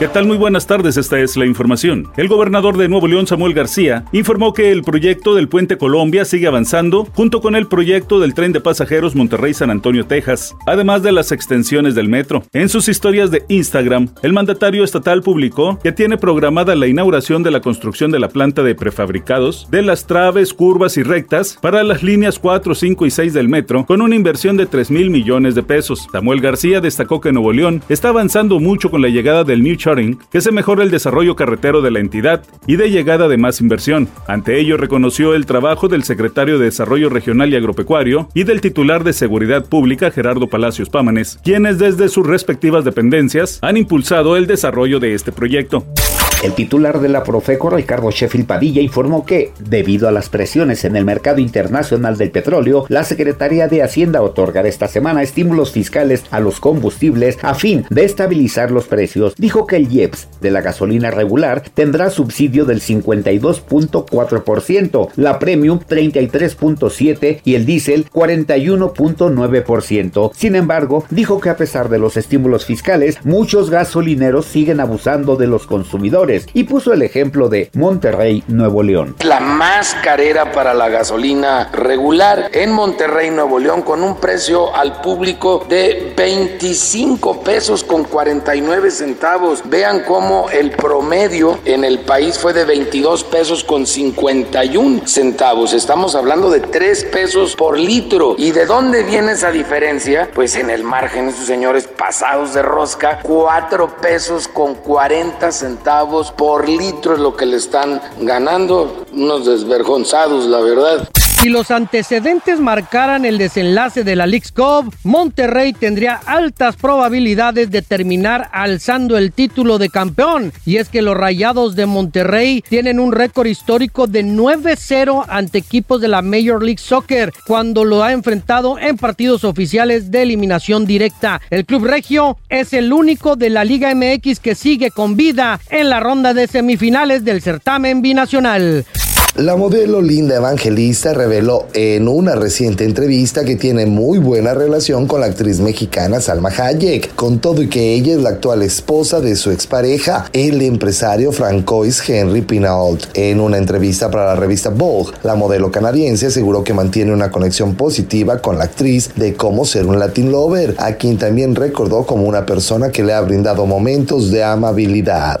¿Qué tal? Muy buenas tardes, esta es la información. El gobernador de Nuevo León, Samuel García, informó que el proyecto del Puente Colombia sigue avanzando junto con el proyecto del tren de pasajeros Monterrey-San Antonio, Texas, además de las extensiones del metro. En sus historias de Instagram, el mandatario estatal publicó que tiene programada la inauguración de la construcción de la planta de prefabricados de las traves, curvas y rectas para las líneas 4, 5 y 6 del metro con una inversión de 3 mil millones de pesos. Samuel García destacó que Nuevo León está avanzando mucho con la llegada del New que se mejora el desarrollo carretero de la entidad y de llegada de más inversión. Ante ello reconoció el trabajo del secretario de Desarrollo Regional y Agropecuario y del titular de Seguridad Pública Gerardo Palacios Pámanes, quienes desde sus respectivas dependencias han impulsado el desarrollo de este proyecto. El titular de la Profeco, Ricardo Sheffield Padilla, informó que, debido a las presiones en el mercado internacional del petróleo, la Secretaría de Hacienda otorgará esta semana estímulos fiscales a los combustibles a fin de estabilizar los precios. Dijo que el IEPS de la gasolina regular tendrá subsidio del 52.4%, la Premium 33.7% y el diésel 41.9%. Sin embargo, dijo que a pesar de los estímulos fiscales, muchos gasolineros siguen abusando de los consumidores y puso el ejemplo de Monterrey, Nuevo León. La más carera para la gasolina regular en Monterrey, Nuevo León, con un precio al público de 25 pesos con 49 centavos. Vean cómo el promedio en el país fue de 22 pesos con 51 centavos. Estamos hablando de 3 pesos por litro. ¿Y de dónde viene esa diferencia? Pues en el margen, esos señores pasados de rosca, 4 pesos con 40 por litro es lo que le están ganando. Unos desvergonzados, la verdad. Si los antecedentes marcaran el desenlace de la League's Cup, Monterrey tendría altas probabilidades de terminar alzando el título de campeón. Y es que los Rayados de Monterrey tienen un récord histórico de 9-0 ante equipos de la Major League Soccer cuando lo ha enfrentado en partidos oficiales de eliminación directa. El Club Regio es el único de la Liga MX que sigue con vida en la ronda de semifinales del certamen binacional. La modelo Linda Evangelista reveló en una reciente entrevista que tiene muy buena relación con la actriz mexicana Salma Hayek, con todo y que ella es la actual esposa de su expareja, el empresario francois Henry Pinault. En una entrevista para la revista Vogue, la modelo canadiense aseguró que mantiene una conexión positiva con la actriz de cómo ser un Latin lover, a quien también recordó como una persona que le ha brindado momentos de amabilidad.